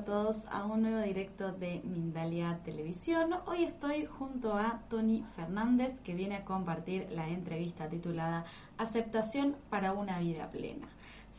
A todos a un nuevo directo de Mindalia Televisión. Hoy estoy junto a Tony Fernández que viene a compartir la entrevista titulada Aceptación para una vida plena.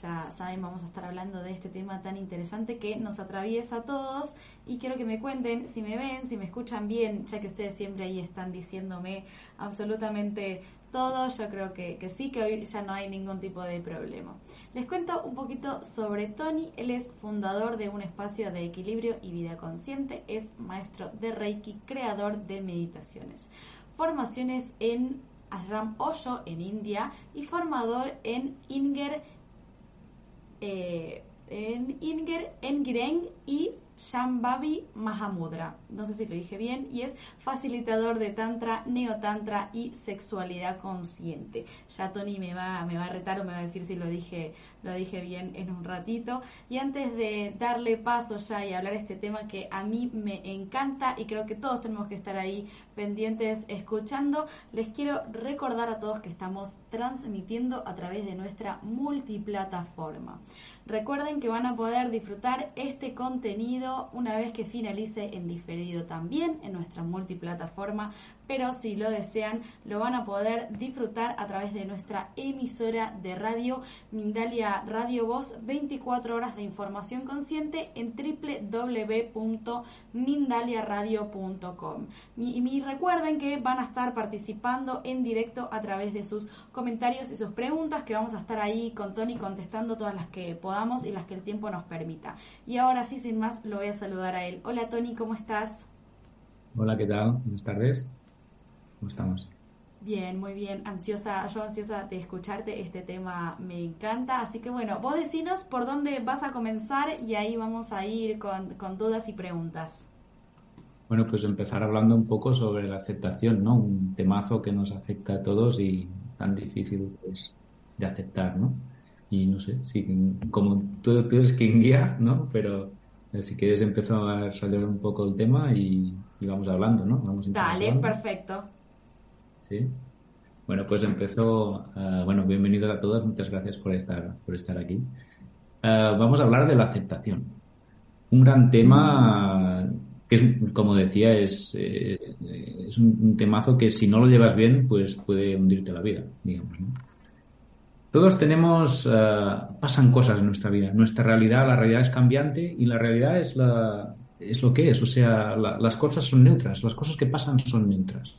Ya saben, vamos a estar hablando de este tema tan interesante que nos atraviesa a todos y quiero que me cuenten si me ven, si me escuchan bien, ya que ustedes siempre ahí están diciéndome absolutamente todo, yo creo que, que, sí, que hoy ya no hay ningún tipo de problema. Les cuento un poquito sobre Tony, él es fundador de un espacio de equilibrio y vida consciente, es maestro de Reiki, creador de meditaciones, formaciones en Ashram Osho en India y formador en Inger, eh, en Inger Engireng y Shambhavi Mahamudra. No sé si lo dije bien. Y es facilitador de Tantra, Neotantra y sexualidad consciente. Ya Tony me va, me va a retar o me va a decir si lo dije, lo dije bien en un ratito. Y antes de darle paso ya y hablar de este tema que a mí me encanta y creo que todos tenemos que estar ahí pendientes escuchando, les quiero recordar a todos que estamos transmitiendo a través de nuestra multiplataforma. Recuerden que van a poder disfrutar este contenido una vez que finalice en diferido también en nuestra multiplataforma pero si lo desean lo van a poder disfrutar a través de nuestra emisora de radio Mindalia Radio Voz 24 horas de información consciente en www.mindaliaradio.com y, recuerden que van a estar participando en directo a través de sus comentarios y sus preguntas que vamos a estar ahí con Tony contestando todas las que podamos y las que el tiempo nos permita y ahora sí sin más lo voy a saludar a él hola Tony ¿cómo estás? Hola, ¿qué tal? Buenas tardes. ¿Cómo estamos? Bien, muy bien. Ansiosa, yo ansiosa de escucharte. Este tema me encanta. Así que bueno, vos decinos por dónde vas a comenzar y ahí vamos a ir con, dudas y preguntas. Bueno, pues empezar hablando un poco sobre la aceptación, ¿no? Un temazo que nos afecta a todos y tan difícil pues, de aceptar, ¿no? Y no sé, si como tú, eres quien guía, ¿no? Pero eh, si quieres empezar a salir un poco el tema y, vamos hablando, ¿no? Vamos Dale, perfecto. Bueno, pues empezó. Eh, bueno, bienvenidos a todos. Muchas gracias por estar, por estar aquí. Eh, vamos a hablar de la aceptación. Un gran tema que, es, como decía, es, eh, es un, temazo que si no lo llevas bien, pues puede hundirte la vida, digamos. Todos tenemos, pasan cosas en nuestra vida. Nuestra realidad, la realidad es cambiante y la realidad es, la, es lo que es. O sea, las cosas son neutras, las cosas que pasan son neutras.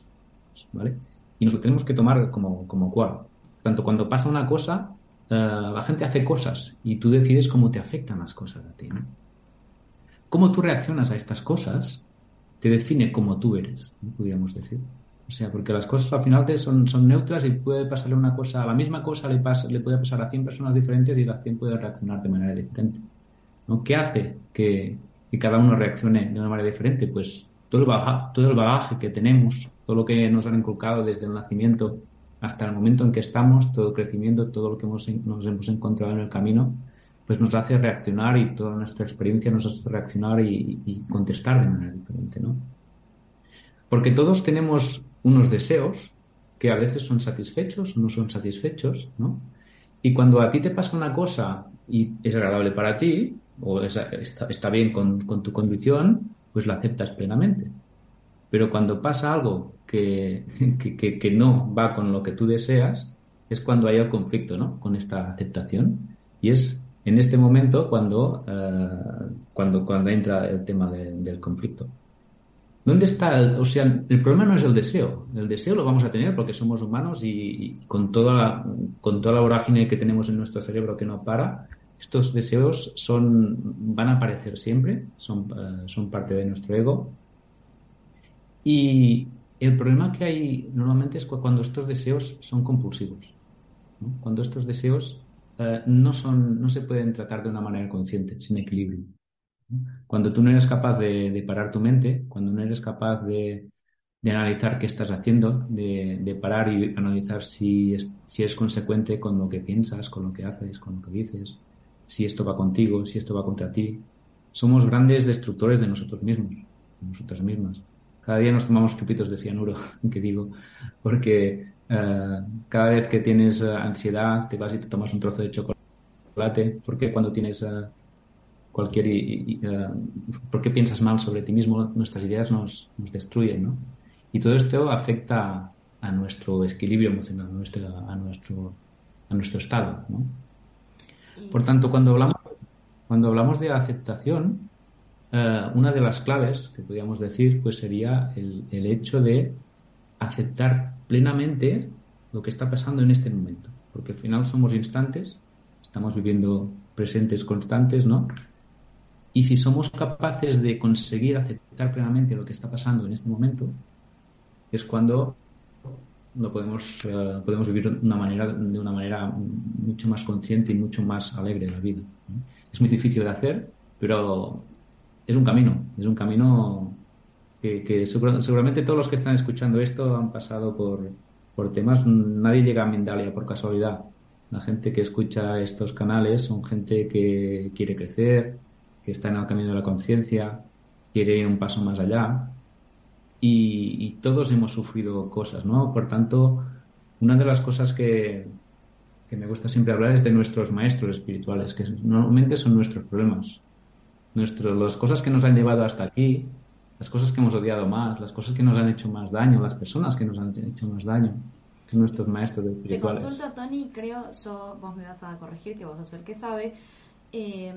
¿Vale? y nos lo tenemos que tomar como, como cual. Tanto cuando pasa una cosa, eh, la gente hace cosas y tú decides cómo te afectan las cosas a ti. ¿no? Cómo tú reaccionas a estas cosas te define cómo tú eres, podríamos decir. O sea, porque las cosas al final son, son neutras y puede pasarle una cosa, la misma cosa le, pasa, le puede pasar a 100 personas diferentes y la 100 puede reaccionar de manera diferente. ¿no? ¿Qué hace que, que cada uno reaccione de una manera diferente? Pues todo el, bagaje, todo el bagaje que tenemos, todo lo que nos han inculcado desde el nacimiento hasta el momento en que estamos, todo el crecimiento, todo lo que hemos, nos hemos encontrado en el camino, pues nos hace reaccionar y toda nuestra experiencia nos hace reaccionar y, contestar de manera diferente, ¿no? Porque todos tenemos unos deseos que a veces son satisfechos no son satisfechos, ¿no? Y cuando a ti te pasa una cosa y es agradable para ti, o está, está, bien con, con tu condición, pues la aceptas plenamente. Pero cuando pasa algo que, que, no va con lo que tú deseas, es cuando hay el conflicto ¿no? con esta aceptación. Y es en este momento cuando, eh, cuando, cuando entra el tema del conflicto. ¿Dónde está? El, o sea, el problema no es el deseo. El deseo lo vamos a tener porque somos humanos y, con, toda la, con toda la vorágine que tenemos en nuestro cerebro que no para, estos deseos son, van a aparecer siempre, son, eh, son parte de nuestro ego. Y el problema que hay normalmente es cuando estos deseos son compulsivos. Cuando estos deseos eh, no, son, no se pueden tratar de una manera consciente, sin equilibrio. Cuando tú no eres capaz de, parar tu mente, cuando no eres capaz de, analizar qué estás haciendo, de, parar y analizar si es, si es consecuente con lo que piensas, con lo que haces, con lo que dices, si esto va contigo, si esto va contra ti. Somos grandes destructores de nosotros mismos, de nosotras mismas. Cada día nos tomamos chupitos de cianuro, que digo, porque eh, cada vez que tienes eh, ansiedad te vas y te tomas un trozo de chocolate, porque cuando tienes, eh, cualquier... Eh, ¿Por qué piensas mal sobre ti mismo? Nuestras ideas nos, nos destruyen, ¿no? Y todo esto afecta a nuestro equilibrio emocional, a nuestro, a nuestro, a nuestro estado, ¿no? Por tanto, cuando hablamos, cuando hablamos de aceptación, eh, una de las claves que podríamos decir pues sería el, el hecho de aceptar plenamente lo que está pasando en este momento, porque al final somos instantes, estamos viviendo presentes constantes, ¿no? Y si somos capaces de conseguir aceptar plenamente lo que está pasando en este momento, es cuando lo podemos, eh, podemos vivir una, manera, de una manera mucho más consciente y mucho más alegre la vida. Es muy difícil de hacer, pero es un camino, es un camino que, seguramente todos los que están escuchando esto han pasado por, por temas, nadie llega a Mindalia por casualidad. La gente que escucha estos canales son gente que quiere crecer, que está en el camino de la conciencia, quiere ir un paso más allá. Y, todos hemos sufrido cosas, ¿no? Por tanto, una de las cosas que, que me gusta siempre hablar es de nuestros maestros espirituales, que normalmente son nuestros problemas. Nuestro, las cosas que nos han llevado hasta aquí, las cosas que hemos odiado más, las cosas que nos han hecho más daño, las personas que nos han hecho más daño, nuestros maestros espirituales. Te consulta, Tony, creo, yo, vos me vas a corregir, que vos sos el que sabe, eh,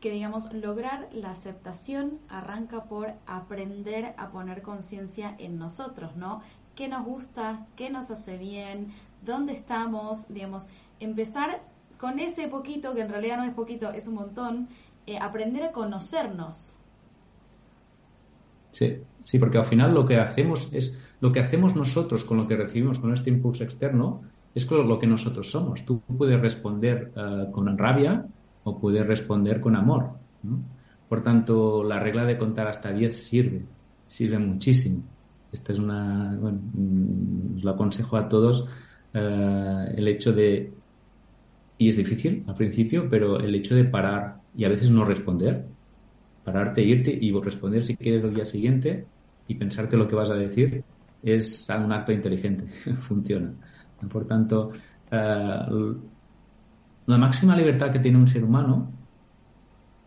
que digamos, lograr la aceptación arranca por aprender a poner conciencia en nosotros, ¿no? ¿Qué nos gusta? ¿Qué nos hace bien? ¿Dónde estamos? Digamos, empezar con ese poquito, que en realidad no es poquito, es un montón, eh, aprender a conocernos, Sí, sí, porque al final lo que hacemos es lo que hacemos nosotros con lo que recibimos con este impulso externo es lo que nosotros somos. Tú puedes responder eh, con rabia o puedes responder con amor. Por tanto, la regla de contar hasta 10 sirve, sirve muchísimo. Esta es una, bueno, mm, os lo aconsejo a todos, eh, el hecho de, y es difícil al principio, pero el hecho de parar y a veces no responder, pararte, irte y responder si quieres el día siguiente y pensarte lo que vas a decir es un acto inteligente, funciona. Por tanto, eh, la máxima libertad que tiene un ser humano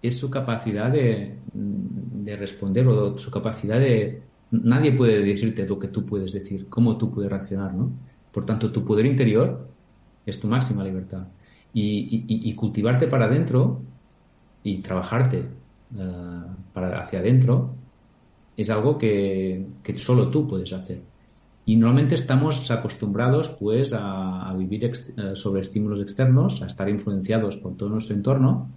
es su capacidad de, de, responder o su capacidad de... Nadie puede decirte lo que tú puedes decir, cómo tú puedes reaccionar, ¿no? Por tanto, tu poder interior es tu máxima libertad. Y, y cultivarte para adentro y trabajarte eh, para hacia adentro es algo que, que, solo tú puedes hacer. Y normalmente estamos acostumbrados pues a, vivir eh, sobre estímulos externos, a estar influenciados por todo nuestro entorno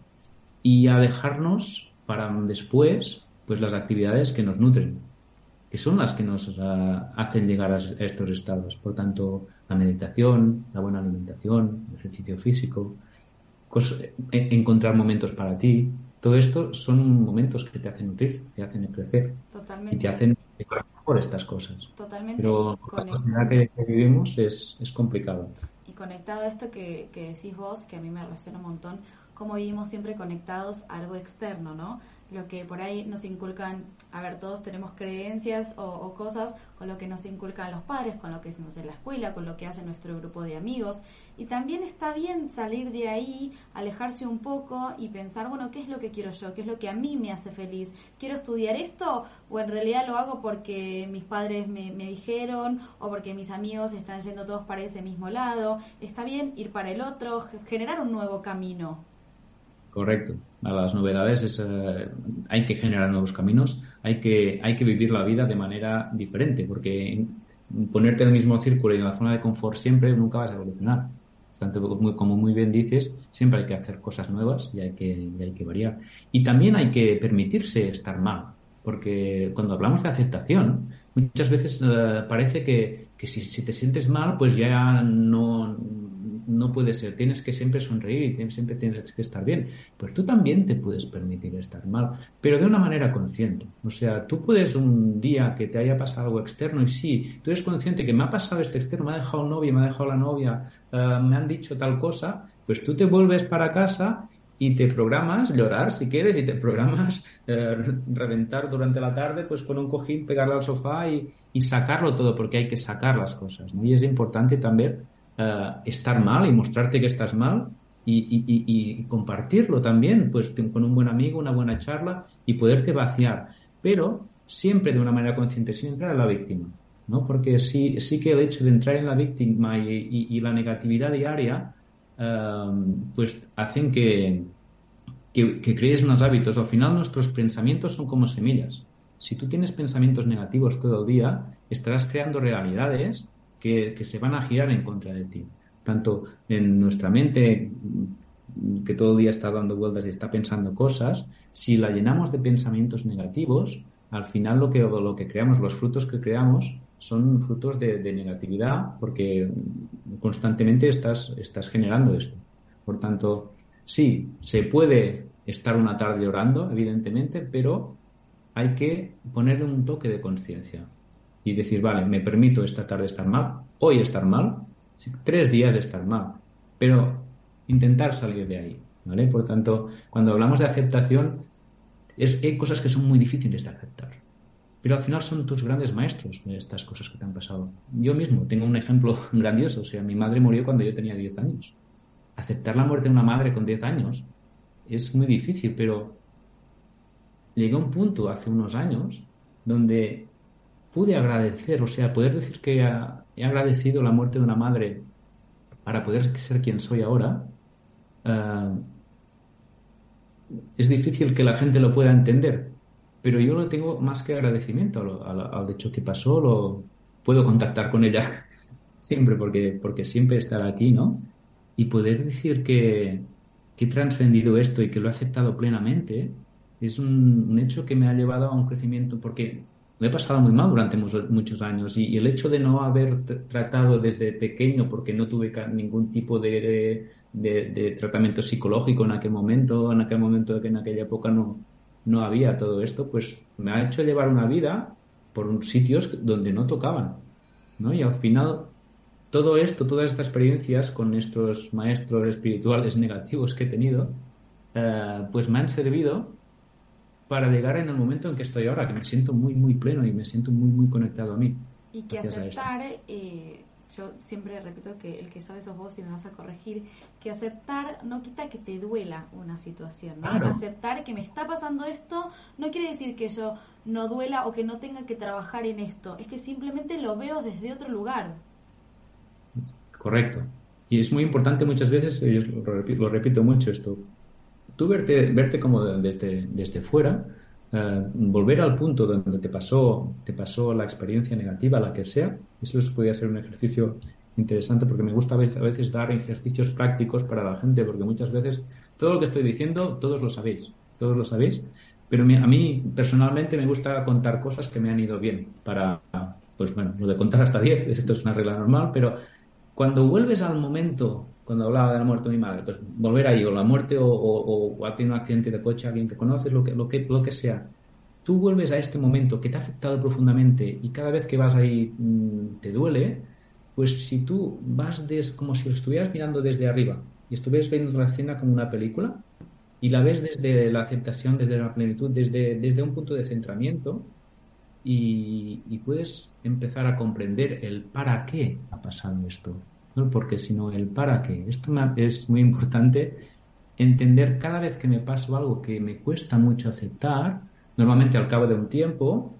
y a dejarnos para después pues las actividades que nos nutren, que son las que nos eh, hacen llegar a estos estados. Por tanto, la meditación, la buena alimentación, el ejercicio físico, encontrar momentos para ti, todo esto son momentos que te hacen nutrir, te hacen crecer y te hacen por estas cosas. Totalmente. Pero la sociedad que, vivimos es, es, complicado. Y conectado a esto que, que decís vos, que a mí me resuena un montón, cómo vivimos siempre conectados a algo externo, ¿no? Lo que por ahí nos inculcan, a ver, todos tenemos creencias o, cosas con lo que nos inculcan los padres, con lo que hacemos en la escuela, con lo que hace nuestro grupo de amigos. Y también está bien salir de ahí, alejarse un poco y pensar, bueno, ¿qué es lo que quiero yo? ¿Qué es lo que a mí me hace feliz? ¿Quiero estudiar esto o en realidad lo hago porque mis padres me, me dijeron o porque mis amigos están yendo todos para ese mismo lado? Está bien ir para el otro, generar un nuevo camino. Correcto. A las novedades es, eh, hay que generar nuevos caminos, hay que, hay que vivir la vida de manera diferente, porque ponerte en el mismo círculo y en la zona de confort siempre nunca vas a evolucionar. Tanto como muy bien dices, siempre hay que hacer cosas nuevas y hay que, hay que variar. Y también hay que permitirse estar mal, porque cuando hablamos de aceptación, muchas veces eh, parece que, que si, si, te sientes mal, pues ya no, no puede ser, tienes que siempre sonreír y siempre tienes que estar bien. Pues tú también te puedes permitir estar mal, pero de una manera consciente. O sea, tú puedes un día que te haya pasado algo externo y sí, tú eres consciente que me ha pasado este externo, me ha dejado un novio, me ha dejado la novia, eh, me han dicho tal cosa, pues tú te vuelves para casa y te programas llorar si quieres y te programas eh, reventar durante la tarde pues con un cojín, pegarlo al sofá y, y, sacarlo todo porque hay que sacar las cosas. Y es importante también eh, estar mal y mostrarte que estás mal y, compartirlo también, pues con un buen amigo, una buena charla y poderte vaciar, pero siempre de una manera consciente, entrar en la víctima, ¿no? Porque sí, sí que el hecho de entrar en la víctima y, la negatividad diaria, um, pues hacen que, que, que crees unos hábitos. Al final nuestros pensamientos son como semillas. Si tú tienes pensamientos negativos todo el día, estarás creando realidades que, se van a girar en contra de ti tanto en nuestra mente, que todo día está dando vueltas y está pensando cosas, si la llenamos de pensamientos negativos, al final lo que, lo que creamos, los frutos que creamos, son frutos de, negatividad porque constantemente estás, estás generando esto. Por tanto, sí, se puede estar una tarde orando, evidentemente, pero hay que ponerle un toque de conciencia y decir, vale, me permito esta tarde estar mal, hoy estar mal, tres días de estar mal, pero intentar salir de ahí, ¿vale? Por tanto, cuando hablamos de aceptación, es, hay cosas que son muy difíciles de aceptar, pero al final son tus grandes maestros de estas cosas que te han pasado. Yo mismo tengo un ejemplo grandioso, o sea, mi madre murió cuando yo tenía 10 años. Aceptar la muerte de una madre con 10 años es muy difícil, pero llegué a un punto hace unos años donde pude agradecer, o sea, poder decir que he agradecido la muerte de una madre para poder ser quien soy ahora, eh, es difícil que la gente lo pueda entender, pero yo lo tengo más que agradecimiento al, hecho que pasó, lo puedo contactar con ella siempre, porque, porque siempre estará aquí, ¿no? Y poder decir que, que he trascendido esto y que lo he aceptado plenamente, es un, un, hecho que me ha llevado a un crecimiento, porque me he pasado muy mal durante muchos años y, el hecho de no haber tratado desde pequeño, porque no tuve ningún tipo de, tratamiento psicológico en aquel momento, en aquel momento que en aquella época no, no había todo esto, pues me ha hecho llevar una vida por sitios donde no tocaban. ¿no? Y al final, todo esto, todas estas experiencias con estos maestros espirituales negativos que he tenido, eh, pues me han servido para llegar en el momento en que estoy ahora, que me siento muy, muy pleno y me siento muy, muy conectado a mí. Y que aceptar, eh, yo siempre repito que el que sabe sos vos y me vas a corregir, que aceptar no quita que te duela una situación, ¿no? Aceptar que me está pasando esto no quiere decir que yo no duela o que no tenga que trabajar en esto, es que simplemente lo veo desde otro lugar. Correcto. Y es muy importante muchas veces, yo lo repito mucho esto, tú verte, verte como desde, desde fuera, eh, volver al punto donde te pasó, te pasó la experiencia negativa, la que sea, eso podría ser un ejercicio interesante porque me gusta a veces dar ejercicios prácticos para la gente porque muchas veces todo lo que estoy diciendo todos lo sabéis, todos lo sabéis, pero a mí personalmente me gusta contar cosas que me han ido bien para, pues bueno, lo de contar hasta 10, esto es una regla normal, pero cuando vuelves al momento cuando hablaba de la muerte de mi madre, pues volver ahí, o la muerte, o, o, o ha tenido un accidente de coche, alguien que conoces, lo que, lo, que, lo que sea. Tú vuelves a este momento que te ha afectado profundamente y cada vez que vas ahí mm, te duele, pues si tú vas des, como si lo estuvieras mirando desde arriba y estuvieras viendo la escena como una película y la ves desde la aceptación, desde la plenitud, desde, desde un punto de centramiento y, y puedes empezar a comprender el para qué ha pasado esto no porque sino el para qué. Esto es muy importante entender cada vez que me paso algo que me cuesta mucho aceptar, normalmente al cabo de un tiempo,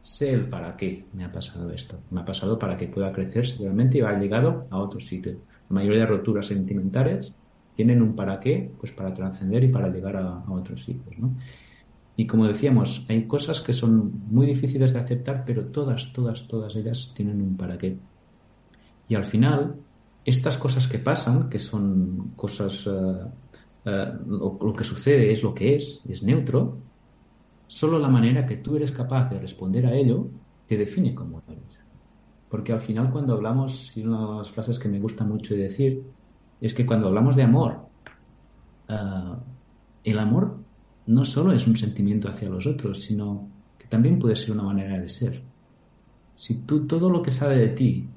sé el para qué me ha pasado esto. Me ha pasado para que pueda crecer seguramente y ha llegado a otro sitio. La mayoría de roturas sentimentales tienen un para qué, pues para trascender y para llegar a, otros sitios, Y como decíamos, hay cosas que son muy difíciles de aceptar, pero todas, todas, todas ellas tienen un para qué. Y al final, estas cosas que pasan, que son cosas, eh, eh, lo, que sucede es lo que es, es neutro, solo la manera que tú eres capaz de responder a ello te define como eres. Porque al final cuando hablamos, y una de las frases que me gusta mucho decir, es que cuando hablamos de amor, eh, el amor no solo es un sentimiento hacia los otros, sino que también puede ser una manera de ser. Si tú todo lo que sabe de ti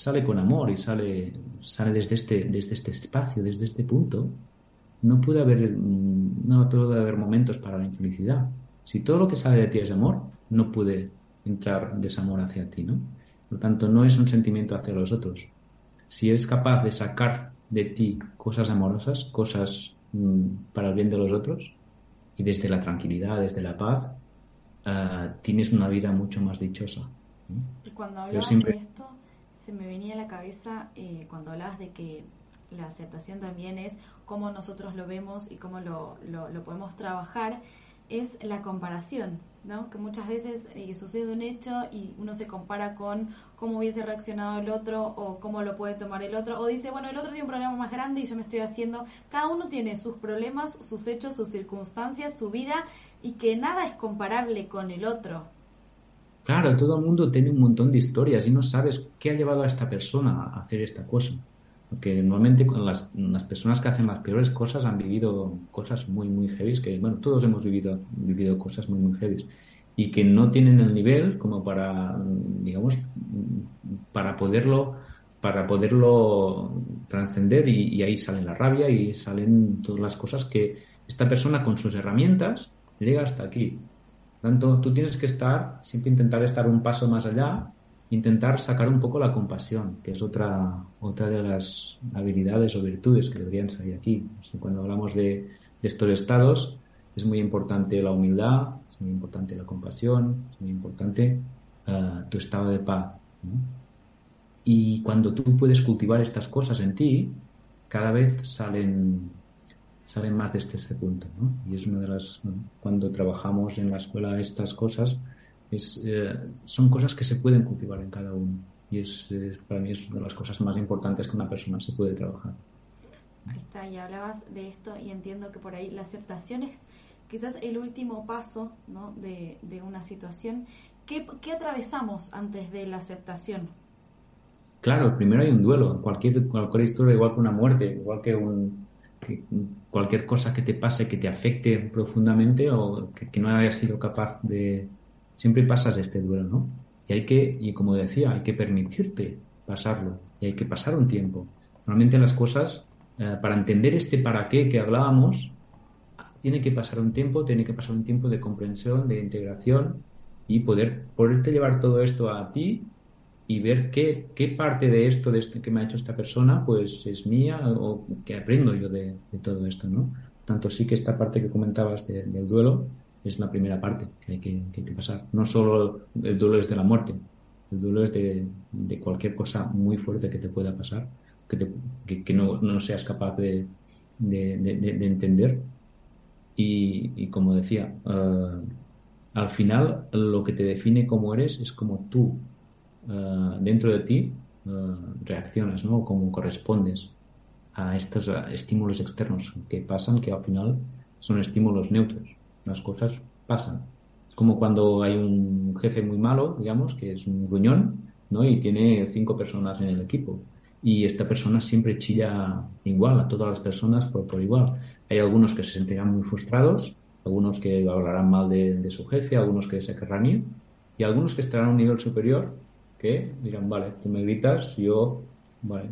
sale con amor y sale, sale desde, este, desde este espacio, desde este punto, no puede haber, no puede haber momentos para la infelicidad. Si todo lo que sale de ti es amor, no puede entrar desamor hacia ti, ¿no? Por lo tanto, no es un sentimiento hacia los otros. Si eres capaz de sacar de ti cosas amorosas, cosas mm, para el bien de los otros, y desde la tranquilidad, desde la paz, ah, tienes una vida mucho más dichosa. Y cuando hablabas de esto, me venía a la cabeza eh, cuando hablabas de que la aceptación también es cómo nosotros lo vemos y cómo lo, lo, podemos trabajar, es la comparación, ¿no? Que muchas veces eh, sucede un hecho y uno se compara con cómo hubiese reaccionado el otro o cómo lo puede tomar el otro, o dice, bueno, el otro tiene un problema más grande y yo me estoy haciendo, cada uno tiene sus problemas, sus hechos, sus circunstancias, su vida y que nada es comparable con el otro. Claro, todo el mundo tiene un montón de historias y no sabes qué ha llevado a esta persona a hacer esta cosa. Porque normalmente con las, personas que hacen las peores cosas han vivido cosas muy, muy heavy, que bueno, todos hemos vivido, vivido cosas muy, muy heavy y que no tienen el nivel como para, digamos, para poderlo, para poderlo trascender y, y ahí sale la rabia y salen todas las cosas que esta persona con sus herramientas llega hasta aquí. Tanto, tú tienes que estar, siempre intentar estar un paso más allá intentar sacar un poco la compasión, que es otra, otra de las habilidades o virtudes que deberían salir aquí. Cuando hablamos de, estos estados, es muy importante la humildad, es muy importante la compasión, es muy importante eh, tu estado de paz. Y cuando tú puedes cultivar estas cosas en ti, cada vez salen, salen más desde este punto. Y es una de las, cuando trabajamos en la escuela estas cosas, es, eh, son cosas que se pueden cultivar en cada uno y es, para mí es una de las cosas más importantes que una persona se puede trabajar. Ahí está, y hablabas de esto y entiendo que por ahí la aceptación es quizás el último paso ¿no? de, de una situación. ¿Qué, ¿Qué atravesamos antes de la aceptación? Claro, primero hay un duelo. Cualquier, cualquier historia, igual que una muerte, igual que, un, cualquier cosa que te pase que te afecte profundamente o que, que no hayas sido capaz de, siempre pasas este duelo, ¿no? Y hay que, y como decía, hay que permitirte pasarlo y hay que pasar un tiempo. Normalmente las cosas, eh, para entender este para qué que hablábamos, tiene que pasar un tiempo, tiene que pasar un tiempo de comprensión, de integración y poder poderte llevar todo esto a ti y ver qué, qué parte de esto, de este que me ha hecho esta persona, pues es mía o qué aprendo yo de, todo esto, ¿no? Tanto sí que esta parte que comentabas del duelo, es la primera parte que hay que, pasar. No solo el duelo es de la muerte, el duelo es de, cualquier cosa muy fuerte que te pueda pasar, que, que, no, seas capaz de, entender. Y, como decía, eh, al final lo que te define como eres es como tú eh, dentro de ti eh, reaccionas, ¿no? Cómo correspondes a estos estímulos externos que pasan, que al final son estímulos neutros las cosas pasan. Es como cuando hay un jefe muy malo, digamos, que es un gruñón, ¿no? Y tiene cinco personas en el equipo. Y esta persona siempre chilla igual a todas las personas por, por igual. Hay algunos que se sentirán muy frustrados, algunos que hablarán mal de, su jefe, algunos que se querrán ir, y algunos que estarán a un nivel superior que dirán, vale, tú me gritas, yo, vale,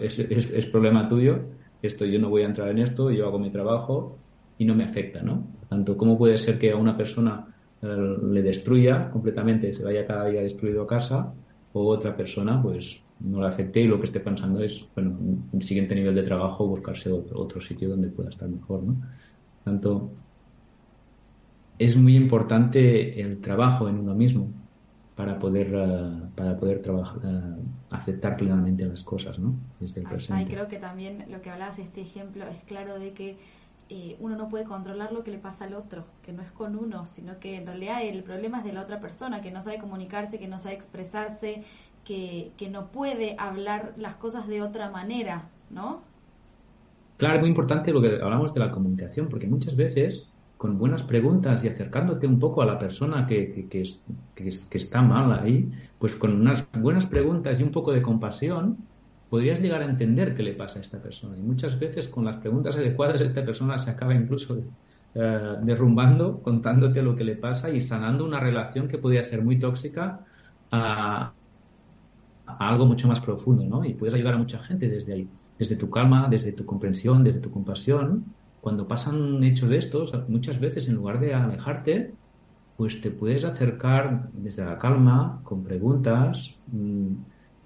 es, es, es problema tuyo, esto yo no voy a entrar en esto, yo hago mi trabajo y no me afecta, ¿no? Tanto, ¿cómo puede ser que a una persona eh, le destruya completamente, se vaya cada día destruido a casa, o otra persona, pues, no le afecte y lo que esté pensando es, bueno, un siguiente nivel de trabajo, buscarse otro, otro sitio donde pueda estar mejor, ¿no? Tanto, es muy importante el trabajo en uno mismo para poder eh, para poder trabajar eh, aceptar plenamente las cosas no desde el presente y creo que también lo que hablabas este ejemplo es claro de que eh, uno no puede controlar lo que le pasa al otro, que no es con uno, sino que en realidad el problema es de la otra persona, que no sabe comunicarse, que no sabe expresarse, que, que no puede hablar las cosas de otra manera, ¿no? Claro, es muy importante lo que hablamos de la comunicación, porque muchas veces con buenas preguntas y acercándote un poco a la persona que, que, está mal ahí, pues con unas buenas preguntas y un poco de compasión, podrías llegar a entender qué le pasa a esta persona. Y muchas veces con las preguntas adecuadas esta persona se acaba incluso eh, derrumbando, contándote lo que le pasa y sanando una relación que podría ser muy tóxica a, algo mucho más profundo, ¿no? Y puedes ayudar a mucha gente desde ahí, desde tu calma, desde tu comprensión, desde tu compasión. Cuando pasan hechos de estos, muchas veces en lugar de alejarte, pues te puedes acercar desde la calma, con preguntas, mm,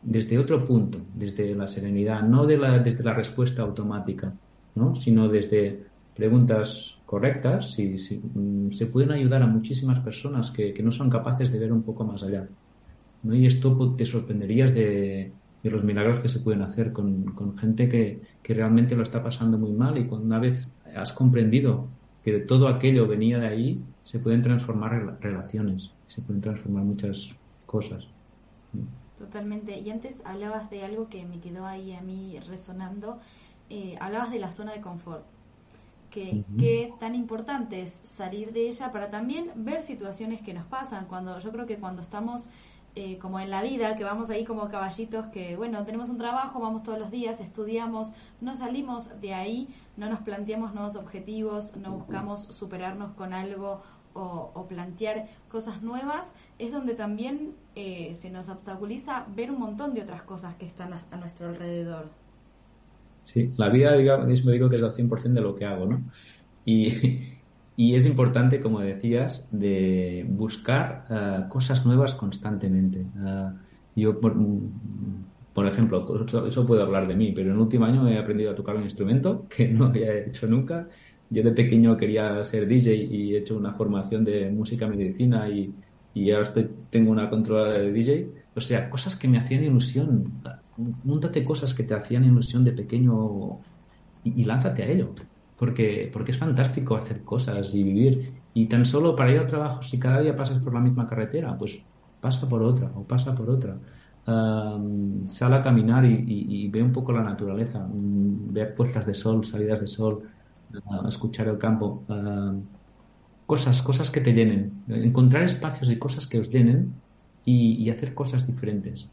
desde otro punto, desde la serenidad, no desde la respuesta automática, ¿no? sino desde preguntas correctas y mm, se pueden ayudar a muchísimas personas que, no son capaces de ver un poco más allá. ¿no? Y esto pues, te sorprenderías de, los milagros que se pueden hacer con, gente que, que, realmente lo está pasando muy mal y cuando una vez has comprendido que todo aquello venía de ahí, se pueden transformar relaciones, se pueden transformar muchas cosas. Totalmente. Y antes hablabas de algo que me quedó ahí a mí resonando. Eh, hablabas de la zona de confort. Que, qué tan importante es salir de ella para también ver situaciones que nos pasan. Cuando yo creo que cuando estamos eh, como en la vida, que vamos ahí como caballitos, que bueno, tenemos un trabajo, vamos todos los días, estudiamos, no salimos de ahí, no nos planteamos nuevos objetivos, no buscamos superarnos con algo o, plantear cosas nuevas, es donde también eh, se nos obstaculiza ver un montón de otras cosas que están a, nuestro alrededor. Sí, la vida, digamos, mismo digo que es el 100% de lo que hago, ¿no? Y, y es importante, como decías, de buscar eh, cosas nuevas constantemente. Eh, yo, por, por ejemplo, eso, puedo hablar de mí, pero en el último año he aprendido a tocar un instrumento que no había hecho nunca. Yo de pequeño quería ser DJ y he hecho una formación de música medicina y, y ahora estoy, tengo una controlada de DJ. O sea, cosas que me hacían ilusión. Múntate cosas que te hacían ilusión de pequeño y lánzate a ello porque, porque es fantástico hacer cosas y vivir. Y tan solo para ir al trabajo, si cada día pasas por la misma carretera, pues pasa por otra o pasa por otra. Um, sal a caminar y, ve un poco la naturaleza, um, ver puestas de sol, salidas de sol, escuchar el campo, cosas, cosas que te llenen, encontrar espacios y cosas que os llenen y, y hacer cosas diferentes.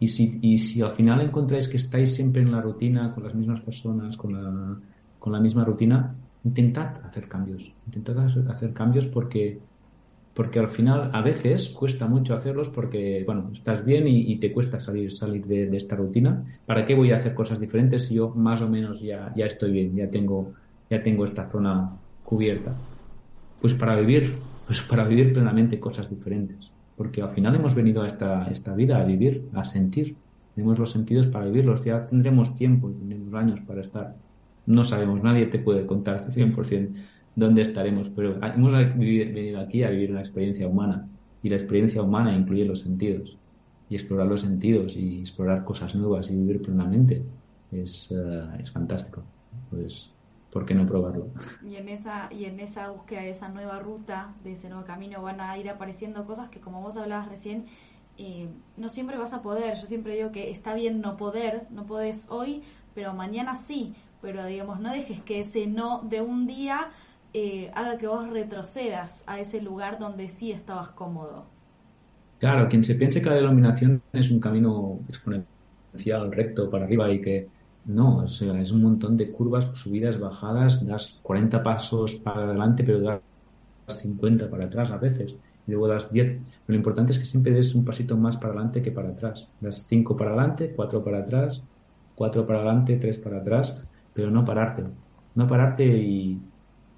Si, y si al final encontráis que estáis siempre en la rutina, con las mismas personas, con la, con la misma rutina, intentad hacer cambios. Intentad hacer cambios porque, porque al final a veces cuesta mucho hacerlos porque, bueno, estás bien y, te cuesta salir, salir de, esta rutina. ¿Para qué voy a hacer cosas diferentes si yo más o menos ya, ya estoy bien, ya tengo, ya tengo esta zona cubierta? Pues para vivir, pues para vivir plenamente cosas diferentes. Porque al final hemos venido a esta, esta vida a vivir, a sentir. Tenemos los sentidos para vivirlos. Ya tendremos tiempo y tendremos años para estar no sabemos, nadie te puede contar 100% dónde estaremos, pero hemos venido aquí a vivir una experiencia humana y la experiencia humana incluye los sentidos y explorar los sentidos y explorar cosas nuevas y vivir plenamente es, eh, es fantástico. Pues, ¿por qué no probarlo? Y en esa y en esa búsqueda de esa nueva ruta, de ese nuevo camino, van a ir apareciendo cosas que, como vos hablabas recién, eh, no siempre vas a poder. Yo siempre digo que está bien no poder, no podés hoy, pero mañana sí, pero digamos, no dejes que ese no de un día eh, haga que vos retrocedas a ese lugar donde sí estabas cómodo. Claro, quien se piense que la iluminación es un camino exponencial, recto para arriba y que no, o sea, es un montón de curvas, subidas, bajadas, das 40 pasos para adelante, pero das 50 para atrás a veces, y luego das 10. Lo importante es que siempre des un pasito más para adelante que para atrás. Das 5 para adelante, 4 para atrás, 4 para adelante, 3 para atrás, pero no pararte, no pararte y,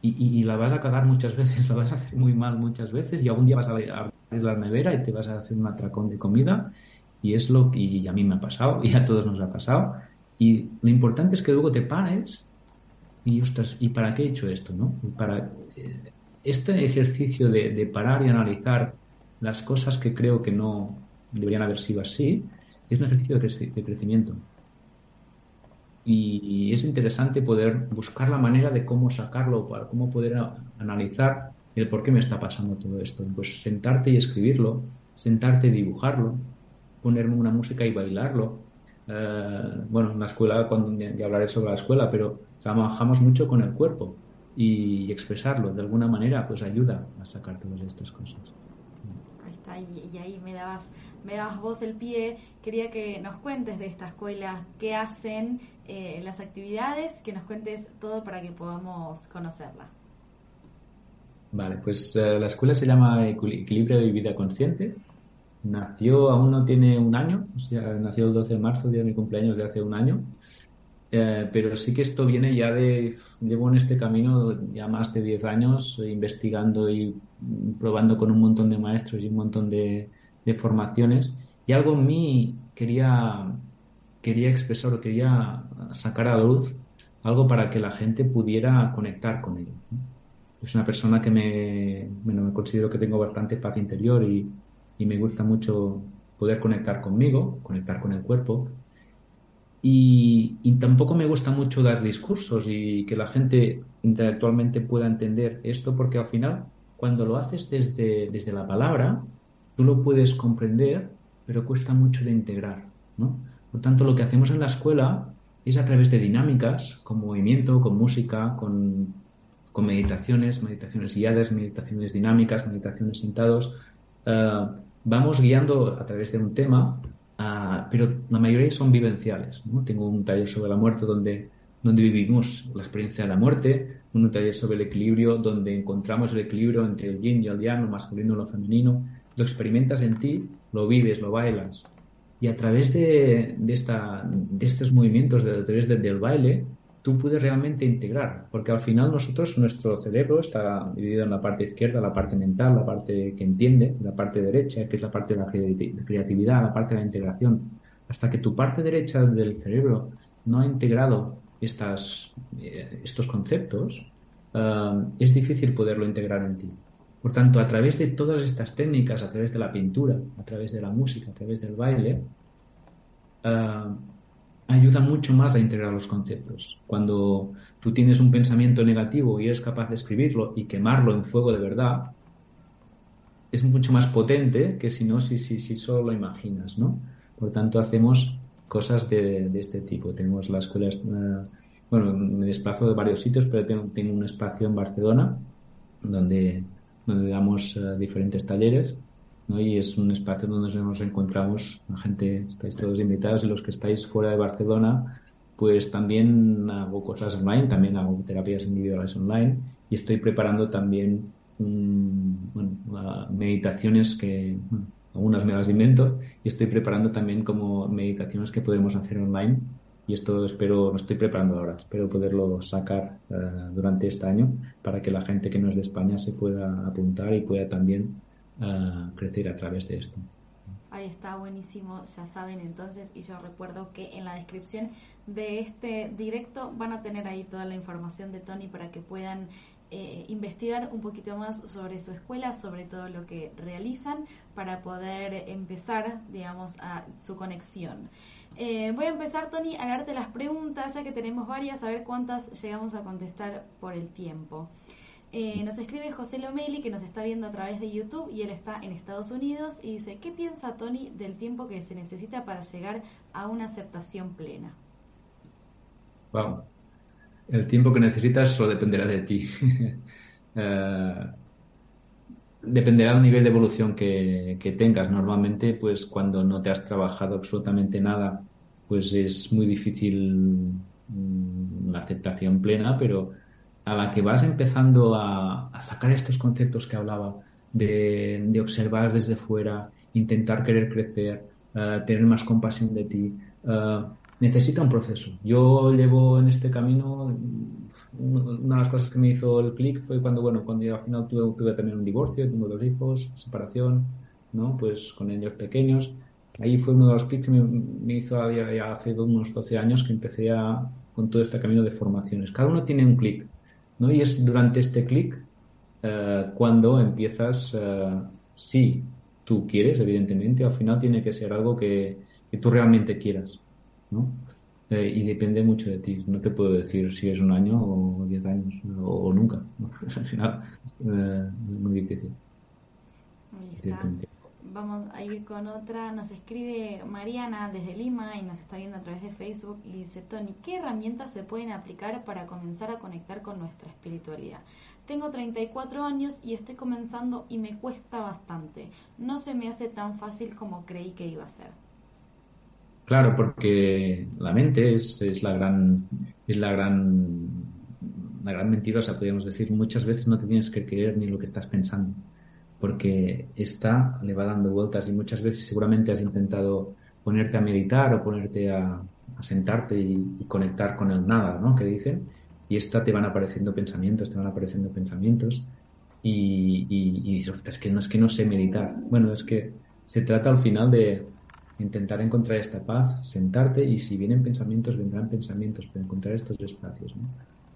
y, la vas a cagar muchas veces, la vas a hacer muy mal muchas veces y algún día vas a abrir la nevera y te vas a hacer un atracón de comida y es lo que a mí me ha pasado y a todos nos ha pasado y lo importante es que luego te pares y ostras, ¿y para qué he hecho esto? ¿no? Para eh, este ejercicio de, de parar y analizar las cosas que creo que no deberían haber sido así es un ejercicio de crecimiento y es interesante poder buscar la manera de cómo sacarlo, para cómo poder analizar el por qué me está pasando todo esto. Pues sentarte y escribirlo, sentarte y dibujarlo, ponerme una música y bailarlo. Eh, bueno, en la escuela, cuando ya, hablaré sobre la escuela, pero trabajamos mucho con el cuerpo y, expresarlo de alguna manera, pues ayuda a sacar todas estas cosas. Ahí está, y ahí me dabas me das vos el pie, quería que nos cuentes de esta escuela, qué hacen, eh, las actividades, que nos cuentes todo para que podamos conocerla. Vale, pues eh, la escuela se llama Equilibrio de Vida Consciente. Nació, aún no tiene un año, o sea, nació el 12 de marzo, día de mi cumpleaños de hace un año. Eh, pero sí que esto viene ya de, llevo en este camino ya más de 10 años investigando y probando con un montón de maestros y un montón de, de formaciones y algo en mí quería, quería expresar o quería sacar a luz algo para que la gente pudiera conectar con ello. Es una persona que me, bueno, me considero que tengo bastante paz interior y, y me gusta mucho poder conectar conmigo, conectar con el cuerpo. Y, y, tampoco me gusta mucho dar discursos y que la gente intelectualmente pueda entender esto, porque al final, cuando lo haces desde, desde la palabra, tú lo puedes comprender, pero cuesta mucho de integrar. ¿no? Por tanto, lo que hacemos en la escuela es a través de dinámicas, con movimiento, con música, con, meditaciones, meditaciones guiadas, meditaciones dinámicas, meditaciones sentados. Uh, vamos guiando a través de un tema, uh, pero la mayoría son vivenciales. ¿no? Tengo un taller sobre la muerte donde, donde vivimos la experiencia de la muerte, un taller sobre el equilibrio donde encontramos el equilibrio entre el yin y el yang, lo masculino y lo femenino. Lo experimentas en ti, lo vives, lo bailas. Y a través de, de, esta, de estos movimientos, de, a través de, del baile, tú puedes realmente integrar, porque al final nosotros, nuestro cerebro está dividido en la parte izquierda, la parte mental, la parte que entiende, la parte derecha, que es la parte de la creatividad, la parte de la integración. Hasta que tu parte derecha del cerebro no ha integrado estas, eh, estos conceptos, uh, es difícil poderlo integrar en ti. Por tanto, a través de todas estas técnicas, a través de la pintura, a través de la música, a través del baile, uh, ayuda mucho más a integrar los conceptos. Cuando tú tienes un pensamiento negativo y eres capaz de escribirlo y quemarlo en fuego de verdad, es mucho más potente que si no, si, si, si solo lo imaginas, ¿no? Por tanto, hacemos cosas de, este tipo. Tenemos la escuela, uh, bueno, me desplazo de varios sitios, pero tengo, tengo un espacio en Barcelona donde, donde damos uh, diferentes talleres ¿no? y es un espacio donde nos encontramos, la gente, estáis todos invitados y los que estáis fuera de Barcelona, pues también hago cosas online, también hago terapias individuales online y estoy preparando también um, bueno, uh, meditaciones que, algunas me las invento y estoy preparando también como meditaciones que podemos hacer online y esto espero, lo estoy preparando ahora, espero poderlo sacar uh, durante este año para que la gente que no es de España se pueda apuntar y pueda también uh, crecer a través de esto. Ahí está, buenísimo, ya saben entonces, y yo recuerdo que en la descripción de este directo van a tener ahí toda la información de Tony para que puedan eh, investigar un poquito más sobre su escuela, sobre todo lo que realizan, para poder empezar, digamos, a su conexión. Eh, voy a empezar, Tony, a darte las preguntas, ya que tenemos varias, a ver cuántas llegamos a contestar por el tiempo. Eh, nos escribe José Lomeli, que nos está viendo a través de YouTube y él está en Estados Unidos, y dice, ¿qué piensa Tony del tiempo que se necesita para llegar a una aceptación plena? Wow. El tiempo que necesitas solo dependerá de ti. uh, dependerá del nivel de evolución que, tengas. Normalmente, pues cuando no te has trabajado absolutamente nada, pues es muy difícil mm, la aceptación plena, pero a la que vas empezando a, sacar estos conceptos que hablaba, de, de, observar desde fuera, intentar querer crecer, uh, tener más compasión de ti, uh, necesita un proceso. Yo llevo en este camino, una de las cosas que me hizo el clic fue cuando, bueno, cuando yo al final tuve, tuve también un divorcio, tengo dos hijos, separación, ¿no? Pues con ellos pequeños. Ahí fue uno de los clics que me, me hizo ya, ya hace unos 12 años que empecé a, con todo este camino de formaciones. Cada uno tiene un clic, ¿no? Y es durante este clic uh, cuando empiezas, uh, si tú quieres, evidentemente, al final tiene que ser algo que, que tú realmente quieras, ¿no? Eh, y depende mucho de ti. No te puedo decir si es un año o diez años o, o nunca. Al final eh, es muy difícil. Ahí está. Vamos a ir con otra. Nos escribe Mariana desde Lima y nos está viendo a través de Facebook y dice, Tony, ¿qué herramientas se pueden aplicar para comenzar a conectar con nuestra espiritualidad? Tengo 34 años y estoy comenzando y me cuesta bastante. No se me hace tan fácil como creí que iba a ser. Claro, porque la mente es, es la gran, es la gran, la gran mentirosa, podríamos decir. Muchas veces no te tienes que creer ni lo que estás pensando, porque esta le va dando vueltas y muchas veces seguramente has intentado ponerte a meditar o ponerte a, a sentarte y, conectar con el nada, ¿no? Que dicen. Y esta te van apareciendo pensamientos, te van apareciendo pensamientos y, y, y dices, es que no es que no sé meditar. Bueno, es que se trata al final de, intentar encontrar esta paz, sentarte y si vienen pensamientos, vendrán pensamientos, pero encontrar estos espacios. ¿no?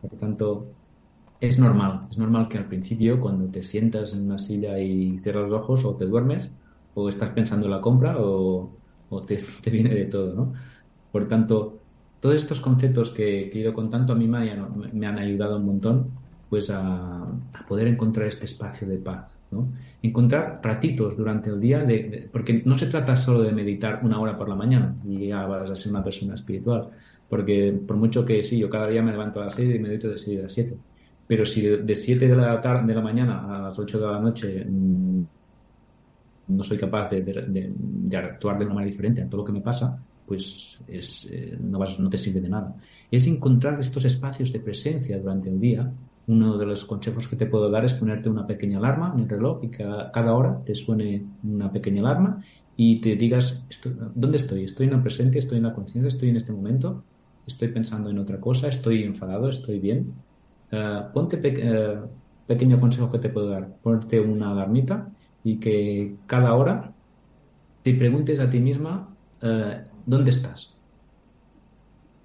Por tanto, es normal, es normal que al principio cuando te sientas en una silla y cierras los ojos o te duermes o estás pensando en la compra o, te, viene de todo, ¿no? Por tanto, todos estos conceptos que, he ido contando a mí me, me han ayudado un montón pues a, poder encontrar este espacio de paz. ¿No? Encontrar ratitos durante el día, de, porque no se trata solo de meditar una hora por la mañana y ya vas a ser una persona espiritual, porque por mucho que sí, yo cada día me levanto a las 6 y medito de 6 a las 7, pero si de, 7 de la, tarde, de la mañana a las 8 de la noche mm, no soy capaz de, actuar de una manera diferente a todo lo que me pasa, pues es, eh, no, vas, no te sirve de nada. Es encontrar estos espacios de presencia durante el día uno de los consejos que te puedo dar es ponerte una pequeña alarma en el reloj y que cada, hora te suene una pequeña alarma y te digas, ¿dónde estoy? ¿Estoy en la presente? ¿Estoy en la conciencia? ¿Estoy en este momento? ¿Estoy pensando en otra cosa? ¿Estoy enfadado? ¿Estoy bien? Eh, ponte uh, pequeño consejo que te puedo dar. Ponte una alarmita y que cada hora te preguntes a ti misma eh, ¿dónde estás?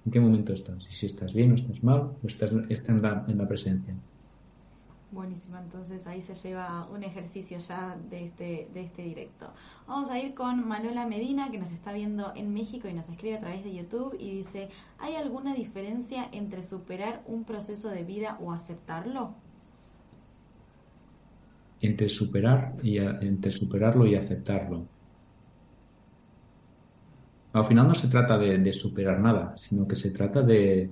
¿En qué momento estás? Y si estás bien o estás mal o estás, en, la, presencia. Buenísimo, entonces ahí se lleva un ejercicio ya de este, de este directo. Vamos a ir con Manuela Medina, que nos está viendo en México y nos escribe a través de YouTube y dice, ¿hay alguna diferencia entre superar un proceso de vida o aceptarlo? Entre superar y entre superarlo y aceptarlo al final no se trata de, superar nada, sino que se trata de,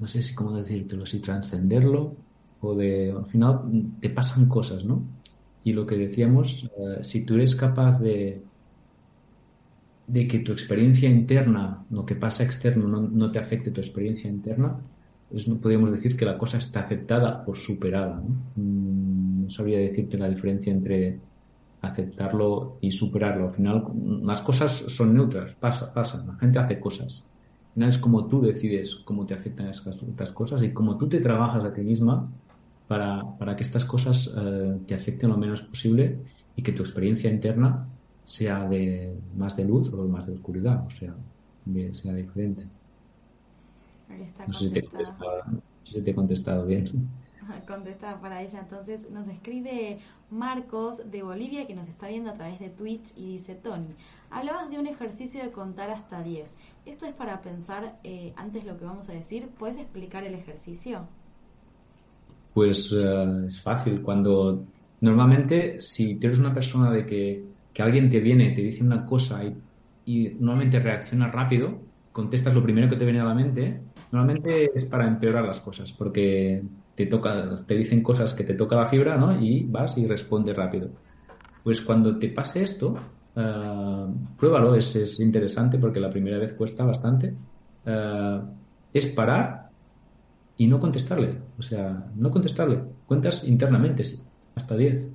no sé si cómo decírtelo, si trascenderlo o de, al final te pasan cosas, ¿no? Y lo que decíamos, eh, si tú eres capaz de, de que tu experiencia interna, lo que pasa externo, no, te afecte tu experiencia interna, pues no podríamos decir que la cosa está aceptada o superada. ¿no? Mm, no sabría decirte la diferencia entre aceptarlo y superarlo. Al final, las cosas son neutras, pasa, pasan, la gente hace cosas. Al final es como tú decides cómo te afectan estas cosas y cómo tú te trabajas a ti misma para, para que estas cosas eh, te afecten lo menos posible y que tu experiencia interna sea de más de luz o más de oscuridad, o sea, sea diferente. no sé si te he contestado bien. contesta para ella. Entonces nos escribe Marcos de Bolivia que nos está viendo a través de Twitch y dice, Tony, hablabas de un ejercicio de contar hasta 10. Esto es para pensar eh, antes lo que vamos a decir. ¿Puedes explicar el ejercicio? Pues eh, es fácil. Cuando normalmente si tienes una persona de que, que alguien te viene, te dice una cosa y, y normalmente reacciona rápido, contestas lo primero que te viene a la mente, normalmente es para empeorar las cosas, porque te toca, te dicen cosas que te toca la fibra, ¿no? Y vas y respondes rápido. Pues cuando te pase esto, uh, pruébalo, es, es, interesante porque la primera vez cuesta bastante. Uh, es parar y no contestarle. O sea, no contestarle. Cuentas internamente, sí, hasta 10.